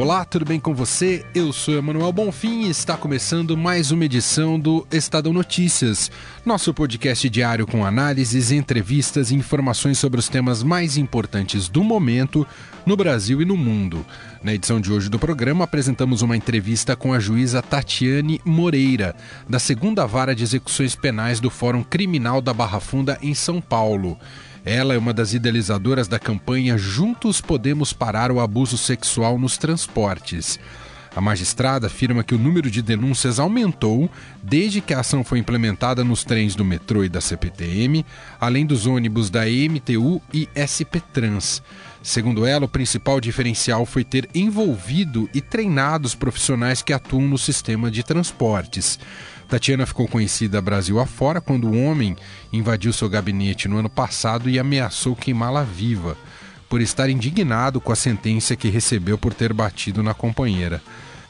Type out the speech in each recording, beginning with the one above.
Olá, tudo bem com você? Eu sou Emanuel Bonfim e está começando mais uma edição do Estadão Notícias, nosso podcast diário com análises, entrevistas e informações sobre os temas mais importantes do momento no Brasil e no mundo. Na edição de hoje do programa, apresentamos uma entrevista com a juíza Tatiane Moreira, da segunda vara de execuções penais do Fórum Criminal da Barra Funda, em São Paulo. Ela é uma das idealizadoras da campanha Juntos Podemos Parar o Abuso Sexual nos Transportes. A magistrada afirma que o número de denúncias aumentou desde que a ação foi implementada nos trens do metrô e da CPTM, além dos ônibus da EMTU e SP Trans. Segundo ela, o principal diferencial foi ter envolvido e treinado os profissionais que atuam no sistema de transportes. Tatiana ficou conhecida Brasil afora quando o homem invadiu seu gabinete no ano passado e ameaçou queimá-la viva, por estar indignado com a sentença que recebeu por ter batido na companheira.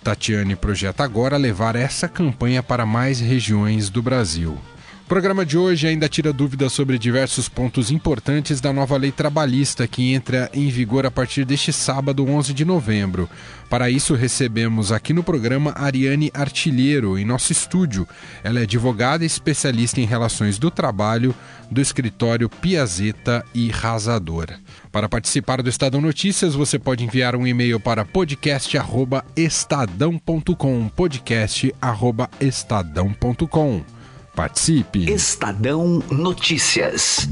Tatiane projeta agora levar essa campanha para mais regiões do Brasil. O programa de hoje ainda tira dúvidas sobre diversos pontos importantes da nova lei trabalhista que entra em vigor a partir deste sábado, 11 de novembro. Para isso, recebemos aqui no programa Ariane Artilheiro, em nosso estúdio. Ela é advogada e especialista em relações do trabalho do escritório Piazeta e Rasador. Para participar do Estadão Notícias, você pode enviar um e-mail para podcast@estadão.com, podcast@estadão.com. Participe. Estadão Notícias.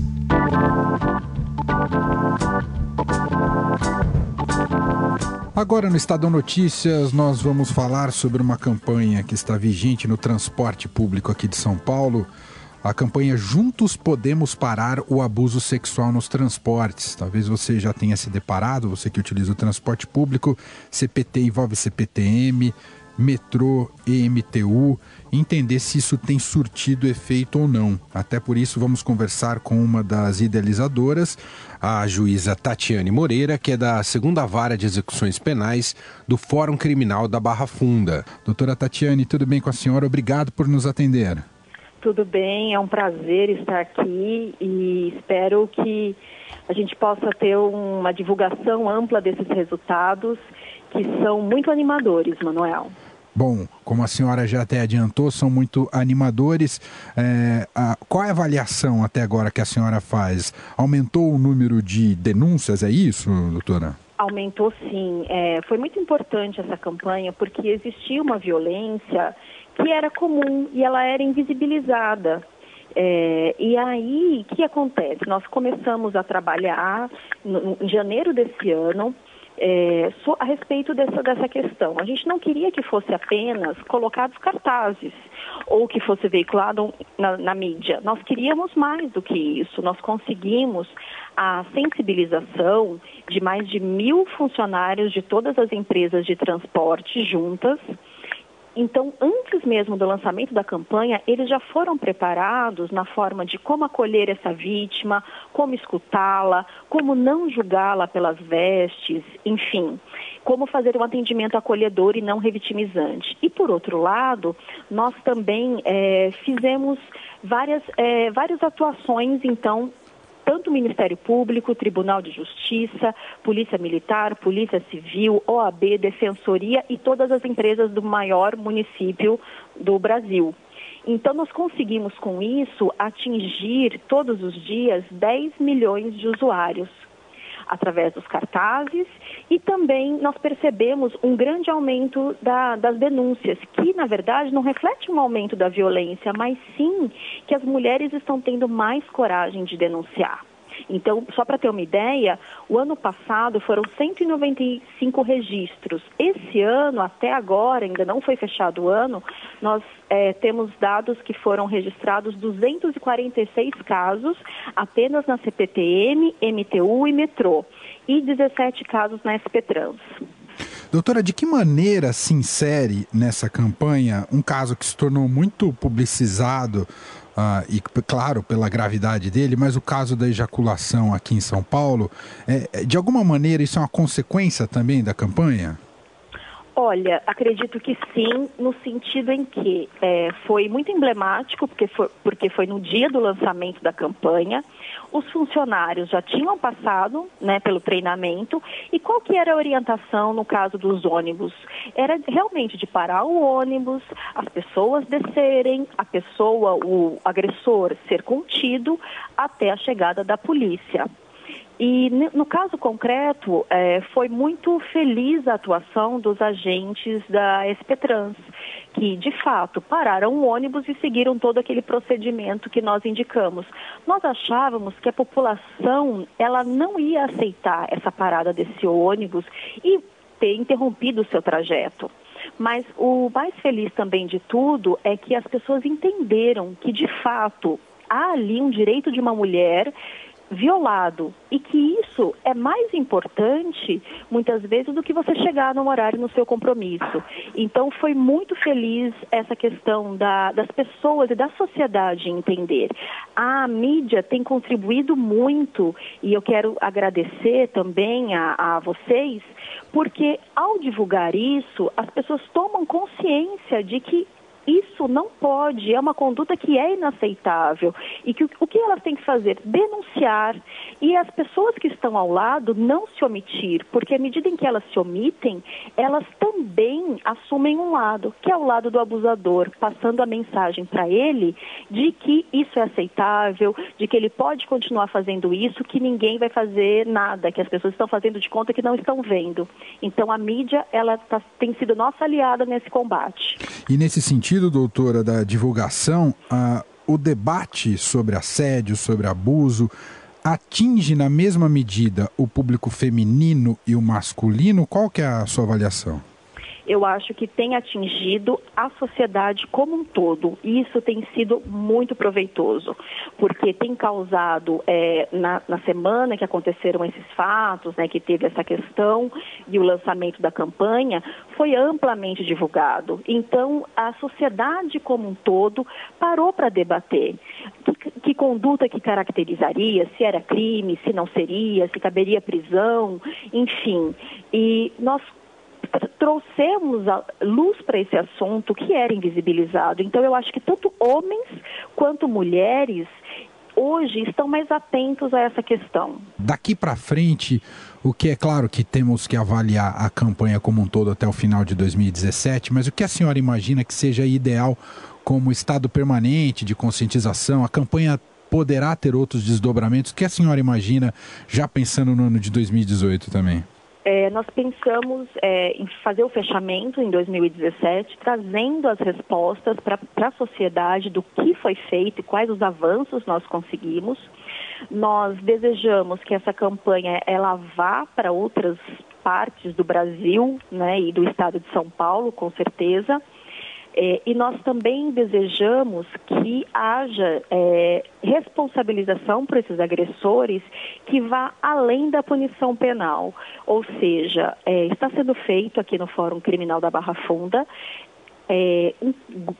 Agora no Estadão Notícias nós vamos falar sobre uma campanha que está vigente no transporte público aqui de São Paulo. A campanha Juntos Podemos Parar o Abuso Sexual nos Transportes. Talvez você já tenha se deparado, você que utiliza o transporte público. CPT envolve CPTM, metrô, EMTU, entender se isso tem surtido efeito ou não. Até por isso, vamos conversar com uma das idealizadoras, a juíza Tatiane Moreira, que é da segunda vara de execuções penais do Fórum Criminal da Barra Funda. Doutora Tatiane, tudo bem com a senhora? Obrigado por nos atender. Tudo bem, é um prazer estar aqui e espero que a gente possa ter uma divulgação ampla desses resultados que são muito animadores, Manuel. Bom, como a senhora já até adiantou, são muito animadores. É, a, qual é a avaliação até agora que a senhora faz? Aumentou o número de denúncias, é isso, doutora? Aumentou sim. É, foi muito importante essa campanha porque existia uma violência que era comum e ela era invisibilizada. É, e aí, o que acontece? Nós começamos a trabalhar no, em janeiro desse ano é, a respeito dessa, dessa questão. A gente não queria que fosse apenas colocados cartazes ou que fosse veiculado na, na mídia. Nós queríamos mais do que isso. Nós conseguimos a sensibilização de mais de mil funcionários de todas as empresas de transporte juntas então, antes mesmo do lançamento da campanha, eles já foram preparados na forma de como acolher essa vítima, como escutá-la, como não julgá-la pelas vestes, enfim, como fazer um atendimento acolhedor e não revitimizante. E, por outro lado, nós também é, fizemos várias, é, várias atuações, então, tanto o Ministério Público, Tribunal de Justiça, Polícia Militar, Polícia Civil, OAB, Defensoria e todas as empresas do maior município do Brasil. Então, nós conseguimos com isso atingir todos os dias 10 milhões de usuários através dos cartazes e também nós percebemos um grande aumento da, das denúncias, que na verdade não reflete um aumento da violência, mas sim que as mulheres estão tendo mais coragem de denunciar. Então, só para ter uma ideia, o ano passado foram 195 registros. Esse ano, até agora, ainda não foi fechado o ano, nós é, temos dados que foram registrados 246 casos apenas na CPTM, MTU e metrô, e 17 casos na SP Trans. Doutora, de que maneira se insere nessa campanha um caso que se tornou muito publicizado uh, e claro, pela gravidade dele, mas o caso da ejaculação aqui em São Paulo, é, de alguma maneira isso é uma consequência também da campanha? Olha, acredito que sim, no sentido em que é, foi muito emblemático, porque foi, porque foi no dia do lançamento da campanha, os funcionários já tinham passado né, pelo treinamento e qual que era a orientação no caso dos ônibus? Era realmente de parar o ônibus, as pessoas descerem, a pessoa, o agressor ser contido até a chegada da polícia. E no caso concreto, é, foi muito feliz a atuação dos agentes da SPTrans, que de fato pararam o ônibus e seguiram todo aquele procedimento que nós indicamos. Nós achávamos que a população ela não ia aceitar essa parada desse ônibus e ter interrompido o seu trajeto. Mas o mais feliz também de tudo é que as pessoas entenderam que, de fato, há ali um direito de uma mulher violado e que isso é mais importante muitas vezes do que você chegar no horário no seu compromisso. Então foi muito feliz essa questão da, das pessoas e da sociedade entender. A mídia tem contribuído muito e eu quero agradecer também a, a vocês porque ao divulgar isso as pessoas tomam consciência de que isso não pode, é uma conduta que é inaceitável. E que o que elas têm que fazer? Denunciar. E as pessoas que estão ao lado não se omitir, porque à medida em que elas se omitem, elas também assumem um lado, que é o lado do abusador, passando a mensagem para ele de que isso é aceitável, de que ele pode continuar fazendo isso, que ninguém vai fazer nada, que as pessoas estão fazendo de conta que não estão vendo. Então a mídia, ela tá, tem sido nossa aliada nesse combate. E nesse sentido, sentido, doutora, da divulgação, o debate sobre assédio, sobre abuso, atinge na mesma medida o público feminino e o masculino? Qual que é a sua avaliação? Eu acho que tem atingido a sociedade como um todo. E isso tem sido muito proveitoso, porque tem causado, é, na, na, semana que aconteceram esses fatos, né, que teve essa questão e o lançamento da campanha, foi amplamente divulgado. Então, a sociedade como um todo parou para debater. Que, que conduta que caracterizaria, se era crime, se não seria, se caberia prisão, enfim. E nós trouxemos luz para esse assunto que era invisibilizado. Então, eu acho que tanto homens quanto mulheres hoje estão mais atentos a essa questão. Daqui para frente, o que é claro que temos que avaliar a campanha como um todo até o final de 2017, mas o que a senhora imagina que seja ideal como estado permanente de conscientização? A campanha poderá ter outros desdobramentos? O que a senhora imagina já pensando no ano de 2018 também? É, nós pensamos é, em fazer o fechamento em 2017, trazendo as respostas para a sociedade do que foi feito e quais os avanços nós conseguimos. Nós desejamos que essa campanha ela vá para outras partes do Brasil né, e do estado de São Paulo, com certeza. É, e nós também desejamos que haja é, responsabilização por esses agressores que vá além da punição penal. Ou seja, é, está sendo feito aqui no Fórum Criminal da Barra Funda é, um,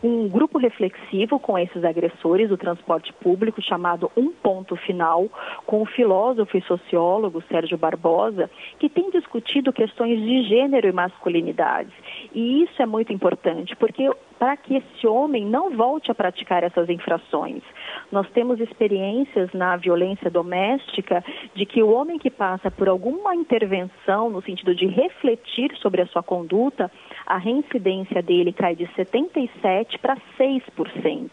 um, grupo reflexivo com esses agressores do transporte público, chamado Um Ponto Final, com o filósofo e sociólogo Sérgio Barbosa, que tem discutido questões de gênero e masculinidade. E isso é muito importante, porque para que esse homem não volte a praticar essas infrações. Nós temos experiências na violência doméstica de que o homem que passa por alguma intervenção no sentido de refletir sobre a sua conduta, a reincidência dele cai de 77 para 6%.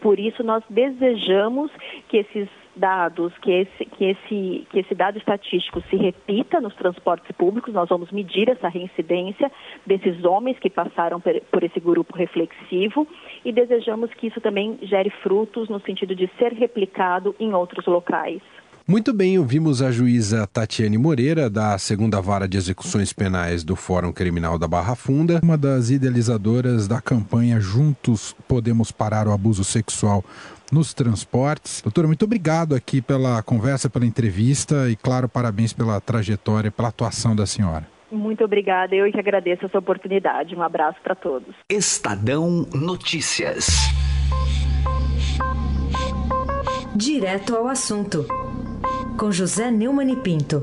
Por isso, nós desejamos que esses dados, que esse, que, esse, que esse dado estatístico se repita nos transportes públicos, nós vamos medir essa reincidência desses homens que passaram por esse grupo reflexivo e desejamos que isso também gere frutos no sentido de ser replicado em outros locais. Muito bem, ouvimos a juíza Tatiane Moreira, da segunda vara de execuções penais do Fórum Criminal da Barra Funda, uma das idealizadoras da campanha Juntos Podemos Parar o Abuso Sexual nos transportes. Doutora, muito obrigado aqui pela conversa, pela entrevista e, claro, parabéns pela trajetória, pela atuação da senhora. Muito obrigada, eu que agradeço essa oportunidade. Um abraço para todos. Estadão Notícias. Direto ao assunto, com José Neumann e Pinto.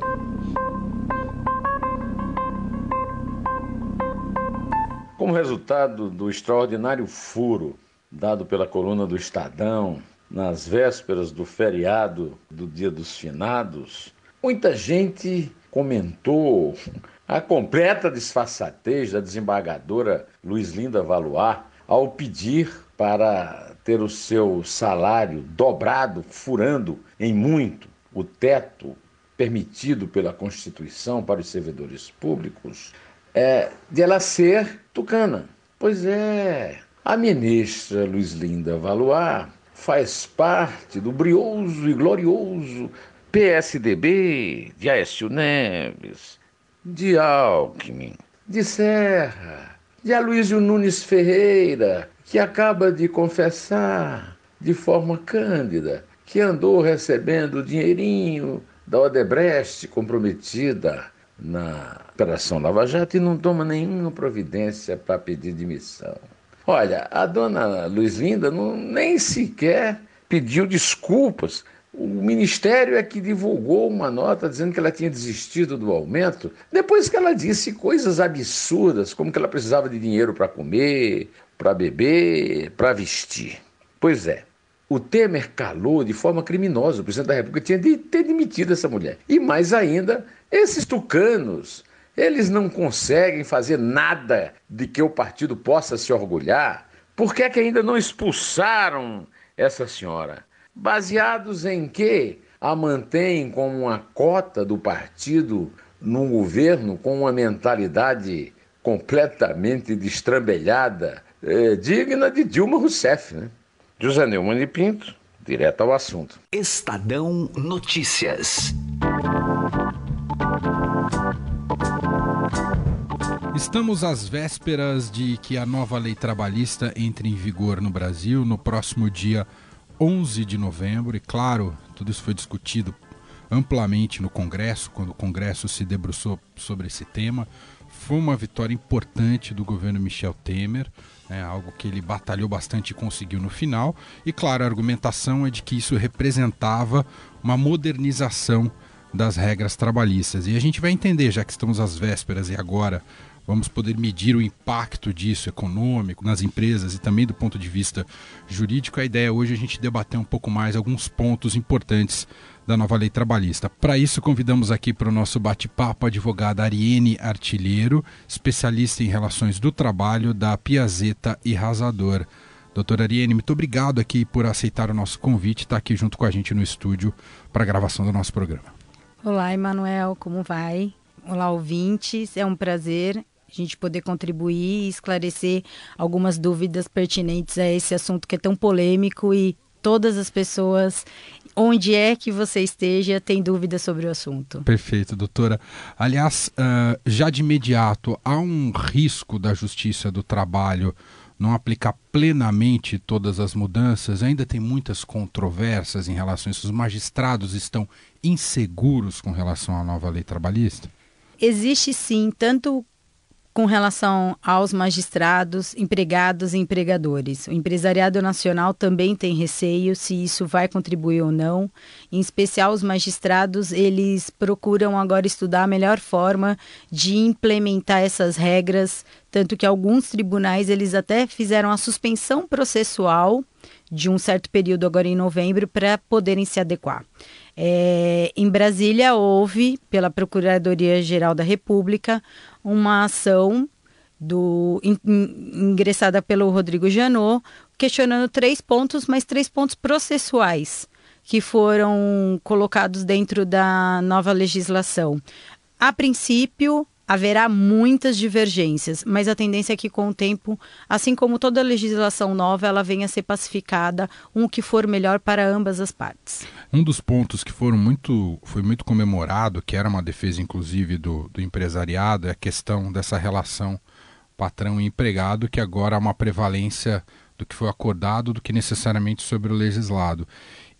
Como resultado do extraordinário furo dado pela coluna do Estadão nas vésperas do feriado do Dia dos Finados, muita gente comentou a completa disfarçatez da desembargadora Luiz Linda Valois ao pedir para ter o seu salário dobrado, furando em muito o teto permitido pela Constituição para os servidores públicos, é, de ela ser tucana. Pois é, a ministra Luiz Linda Valois faz parte do brioso e glorioso PSDB de Aécio Neves, de Alckmin, de Serra, de Aloysio Nunes Ferreira, que acaba de confessar de forma cândida que andou recebendo dinheirinho da Odebrecht comprometida na Operação Lava Jato e não toma nenhuma providência para pedir demissão. Olha, a dona Luiz Linda não, nem sequer pediu desculpas. O Ministério é que divulgou uma nota dizendo que ela tinha desistido do aumento, depois que ela disse coisas absurdas, como que ela precisava de dinheiro para comer, para beber, para vestir. Pois é, o Temer calou de forma criminosa. O presidente da República tinha de ter demitido essa mulher. E mais ainda, esses tucanos eles não conseguem fazer nada de que o partido possa se orgulhar. Por que, é que ainda não expulsaram essa senhora? Baseados em que a mantêm como uma cota do partido num governo com uma mentalidade completamente destrambelhada, é, digna de Dilma Rousseff, né? José Neumann e Pinto, direto ao assunto. Estadão Notícias. Estamos às vésperas de que a nova lei trabalhista entre em vigor no Brasil no próximo dia 11 de novembro. E claro, tudo isso foi discutido amplamente no Congresso, quando o Congresso se debruçou sobre esse tema. Foi uma vitória importante do governo Michel Temer, é algo que ele batalhou bastante e conseguiu no final. E claro, a argumentação é de que isso representava uma modernização das regras trabalhistas. E a gente vai entender, já que estamos às vésperas e agora vamos poder medir o impacto disso econômico nas empresas e também do ponto de vista jurídico. A ideia hoje é a gente debater um pouco mais alguns pontos importantes da nova lei trabalhista. Para isso, convidamos aqui para o nosso bate-papo a advogada Ariene Artilheiro, especialista em relações do trabalho da Piazeta e Rasador. Doutora Ariene, muito obrigado aqui por aceitar o nosso convite e estar aqui junto com a gente no estúdio para a gravação do nosso programa. Olá, Emanuel, como vai? Olá, ouvintes. É um prazer a gente poder contribuir e esclarecer algumas dúvidas pertinentes a esse assunto que é tão polêmico e todas as pessoas, onde é que você esteja, tem dúvidas sobre o assunto. Perfeito, doutora. Aliás, uh, já de imediato, há um risco da Justiça do Trabalho não aplicar plenamente todas as mudanças, ainda tem muitas controvérsias em relação a isso. Os magistrados estão inseguros com relação à nova lei trabalhista? Existe sim, tanto com relação aos magistrados, empregados e empregadores. O empresariado nacional também tem receio se isso vai contribuir ou não. Em especial os magistrados, eles procuram agora estudar a melhor forma de implementar essas regras, tanto que alguns tribunais eles até fizeram a suspensão processual de um certo período agora em novembro para poderem se adequar. É, em Brasília houve, pela Procuradoria-Geral da República, uma ação do in, ingressada pelo Rodrigo Janot, questionando três pontos, mas três pontos processuais que foram colocados dentro da nova legislação. A princípio, haverá muitas divergências, mas a tendência é que com o tempo, assim como toda legislação nova, ela venha a ser pacificada, um que for melhor para ambas as partes. Um dos pontos que foram muito, foi muito comemorado, que era uma defesa inclusive do, do empresariado, é a questão dessa relação patrão e empregado, que agora há uma prevalência do que foi acordado do que necessariamente sobre o legislado.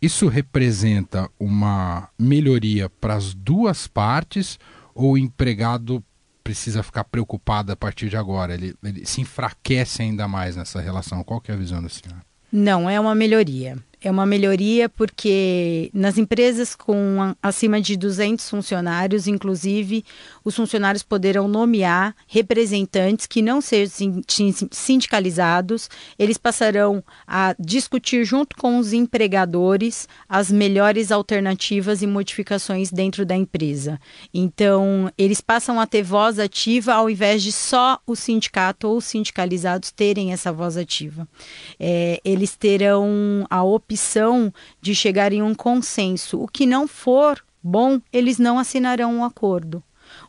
Isso representa uma melhoria para as duas partes ou o empregado precisa ficar preocupado a partir de agora? Ele, ele se enfraquece ainda mais nessa relação? Qual que é a visão da senhora? Não, é uma melhoria. É uma melhoria porque nas empresas com acima de 200 funcionários, inclusive, os funcionários poderão nomear representantes que não sejam sindicalizados. Eles passarão a discutir junto com os empregadores as melhores alternativas e modificações dentro da empresa. Então, eles passam a ter voz ativa ao invés de só o sindicato ou os sindicalizados terem essa voz ativa. É, eles terão a opção de chegar em um consenso. O que não for bom, eles não assinarão um acordo.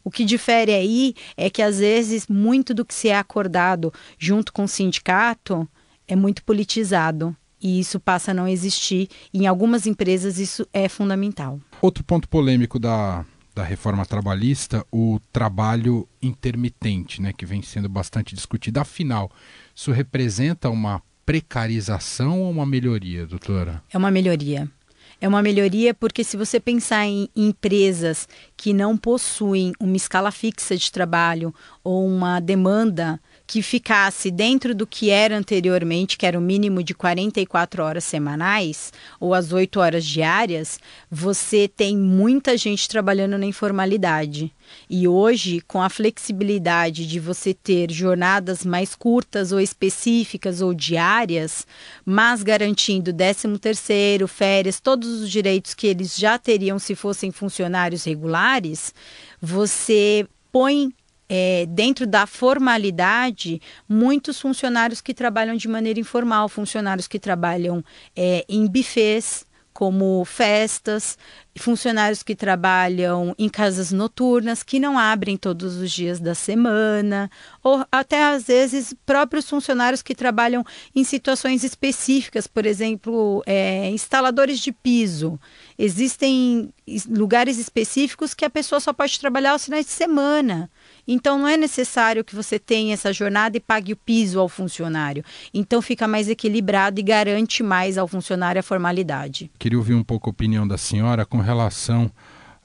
O que difere aí é que, às vezes, muito do que se é acordado junto com o sindicato é muito politizado. E isso passa a não existir. Em algumas empresas, isso é fundamental. Outro ponto polêmico da, da reforma trabalhista, o trabalho intermitente, né, que vem sendo bastante discutido. Afinal, isso representa uma precarização ou uma melhoria, doutora? É uma melhoria. É uma melhoria porque se você pensar em empresas que não possuem uma escala fixa de trabalho ou uma demanda que ficasse dentro do que era anteriormente, que era o mínimo de 44 horas semanais ou as 8 horas diárias, você tem muita gente trabalhando na informalidade. E hoje, com a flexibilidade de você ter jornadas mais curtas ou específicas ou diárias, mas garantindo 13 terceiro, férias, todos os direitos que eles já teriam se fossem funcionários regulares, você põe é, dentro da formalidade, muitos funcionários que trabalham de maneira informal, funcionários que trabalham é, em bufês, como festas, funcionários que trabalham em casas noturnas, que não abrem todos os dias da semana, ou até às vezes próprios funcionários que trabalham em situações específicas, por exemplo, é, instaladores de piso. Existem lugares específicos que a pessoa só pode trabalhar aos finais de semana. Então não é necessário que você tenha essa jornada e pague o piso ao funcionário. Então fica mais equilibrado e garante mais ao funcionário a formalidade. Queria ouvir um pouco a opinião da senhora com relação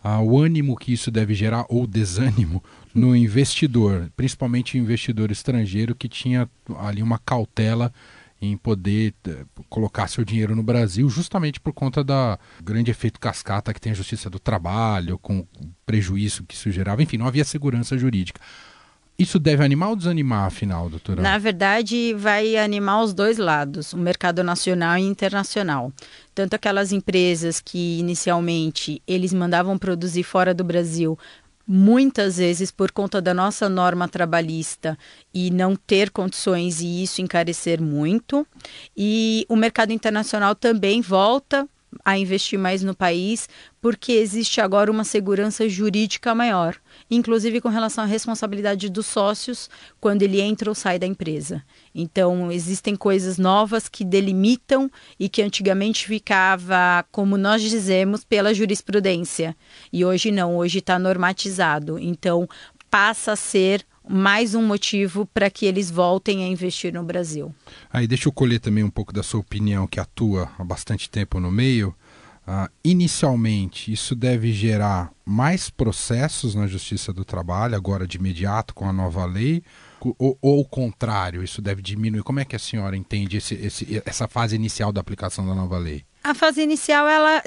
ao ânimo que isso deve gerar ou desânimo no investidor, principalmente o investidor estrangeiro que tinha ali uma cautela em poder eh, colocar seu dinheiro no Brasil, justamente por conta da grande efeito cascata que tem a Justiça do Trabalho, com o prejuízo que isso gerava. Enfim, não havia segurança jurídica. Isso deve animar ou desanimar, afinal, doutora? Na verdade, vai animar os dois lados, o mercado nacional e internacional. Tanto aquelas empresas que inicialmente eles mandavam produzir fora do Brasil muitas vezes por conta da nossa norma trabalhista e não ter condições e isso encarecer muito. E o mercado internacional também volta a investir mais no país, porque existe agora uma segurança jurídica maior, inclusive com relação à responsabilidade dos sócios quando ele entra ou sai da empresa. Então, existem coisas novas que delimitam e que antigamente ficava, como nós dizemos, pela jurisprudência. E hoje não, hoje está normatizado. Então, passa a ser mais um motivo para que eles voltem a investir no Brasil. Aí deixa eu colher também um pouco da sua opinião, que atua há bastante tempo no meio. Uh, inicialmente, isso deve gerar mais processos na Justiça do Trabalho, agora de imediato com a nova lei, ou, ou o contrário, isso deve diminuir? Como é que a senhora entende esse, esse, essa fase inicial da aplicação da nova lei? A fase inicial ela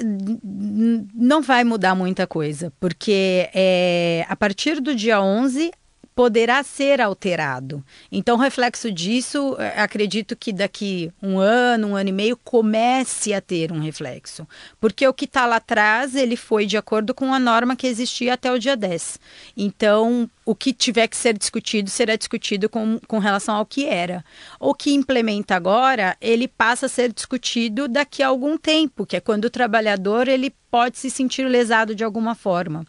não vai mudar muita coisa, porque é, a partir do dia 11 poderá ser alterado. Então, reflexo disso, eh, acredito que daqui um ano, um ano e meio, comece a ter um reflexo. Porque o que está lá atrás, ele foi de acordo com a norma que existia até o dia 10. Então, o que tiver que ser discutido será discutido com, com relação ao que era. O que implementa agora, ele passa a ser discutido daqui a algum tempo, que é quando o trabalhador ele pode se sentir lesado de alguma forma.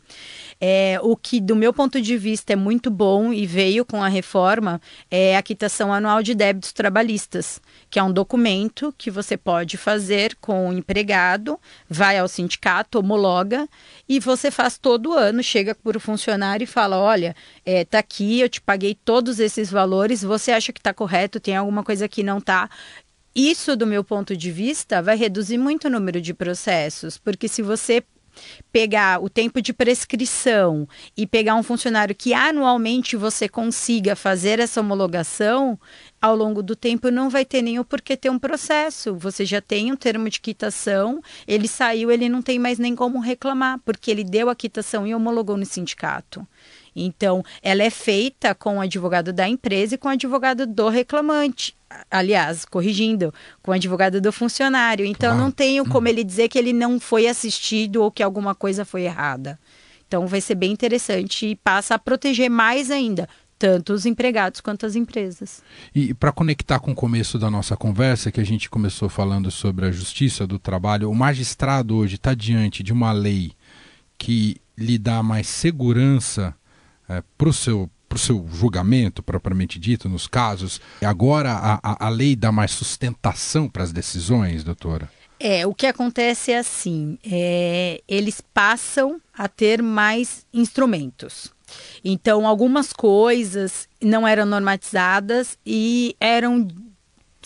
É, o que, do meu ponto de vista, é muito bom e veio com a reforma é a quitação anual de débitos trabalhistas, que é um documento que você pode fazer com o empregado, vai ao sindicato, homologa e você faz todo ano, chega para o funcionário e fala: olha, é, tá aqui, eu te paguei todos esses valores, você acha que está correto, tem alguma coisa que não está. Isso, do meu ponto de vista, vai reduzir muito o número de processos, porque se você pegar o tempo de prescrição e pegar um funcionário que anualmente você consiga fazer essa homologação, ao longo do tempo não vai ter nem o porquê ter um processo. Você já tem um termo de quitação, ele saiu, ele não tem mais nem como reclamar, porque ele deu a quitação e homologou no sindicato. Então, ela é feita com o advogado da empresa e com o advogado do reclamante. Aliás, corrigindo, com o advogado do funcionário. Então, ah. não tenho como ele dizer que ele não foi assistido ou que alguma coisa foi errada. Então, vai ser bem interessante e passa a proteger mais ainda tanto os empregados quanto as empresas. E para conectar com o começo da nossa conversa, que a gente começou falando sobre a justiça do trabalho, o magistrado hoje está diante de uma lei que lhe dá mais segurança é, para o seu para o seu julgamento propriamente dito nos casos. Agora a, a, a lei dá mais sustentação para as decisões, doutora? É, o que acontece é assim, é, eles passam a ter mais instrumentos. Então, algumas coisas não eram normatizadas e eram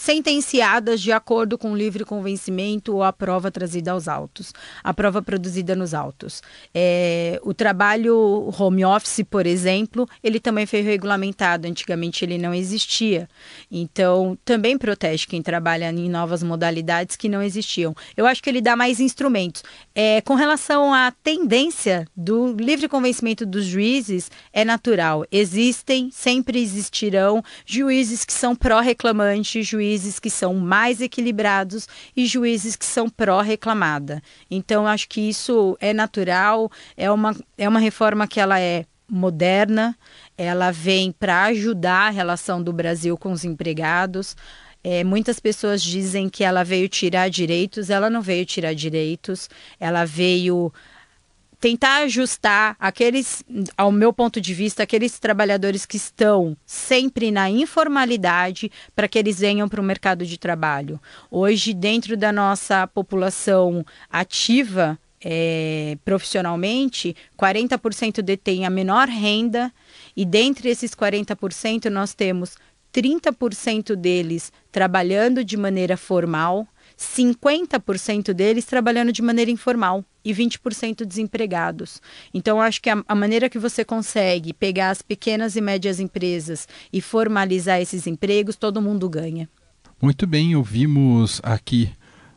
sentenciadas de acordo com o livre convencimento ou a prova trazida aos autos, a prova produzida nos autos. É, o trabalho home office, por exemplo, ele também foi regulamentado. Antigamente ele não existia. Então, também protege quem trabalha em novas modalidades que não existiam. Eu acho que ele dá mais instrumentos. É, com relação à tendência do livre convencimento dos juízes, é natural. Existem, sempre existirão juízes que são pró-reclamante, juízes juízes que são mais equilibrados e juízes que são pró-reclamada. Então, acho que isso é natural, é uma, é uma reforma que ela é moderna, ela vem para ajudar a relação do Brasil com os empregados. É, muitas pessoas dizem que ela veio tirar direitos, ela não veio tirar direitos, ela veio tentar ajustar aqueles, ao meu ponto de vista, aqueles trabalhadores que estão sempre na informalidade para que eles venham para o mercado de trabalho. Hoje, dentro da nossa população ativa, é, profissionalmente, 40% detém a menor renda, e dentre esses 40%, nós temos 30% deles trabalhando de maneira formal, 50% deles trabalhando de maneira informal e 20% desempregados. Então, acho que a, a, maneira que você consegue pegar as pequenas e médias empresas e formalizar esses empregos, todo mundo ganha. Muito bem, ouvimos aqui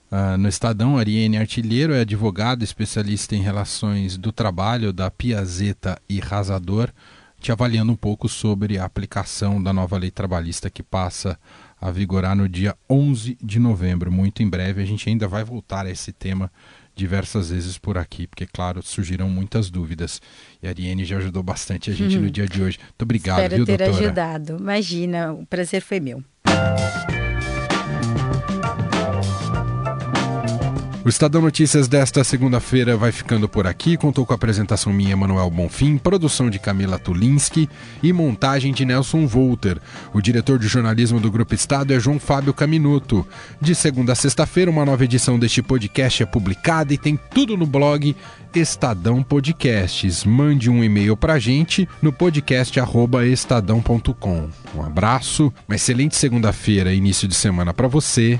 uh, no Estadão, Ariane Artilheiro é advogado especialista em relações do trabalho da Piazeta e Rasador, te avaliando um pouco sobre a aplicação da nova lei trabalhista que passa a vigorar no dia 11 de novembro. Muito em breve a gente ainda vai voltar a esse tema diversas vezes por aqui, porque, claro, surgiram muitas dúvidas. E a Ariane já ajudou bastante a gente no dia de hoje. Muito obrigado, Espero viu, ter doutora? ajudado. Imagina, o prazer foi meu. O Estadão Notícias desta segunda-feira vai ficando por aqui. Contou com a apresentação minha, Manuel Bonfim, produção de Camila Tulinski e montagem de Nelson Volter. O diretor de jornalismo do Grupo Estado é João Fábio Caminuto. De segunda a sexta-feira, uma nova edição deste podcast é publicada e tem tudo no blog Estadão Podcasts. Mande um e-mail pra gente no podcast@estadão.com. Um abraço, uma excelente segunda-feira, início de semana para você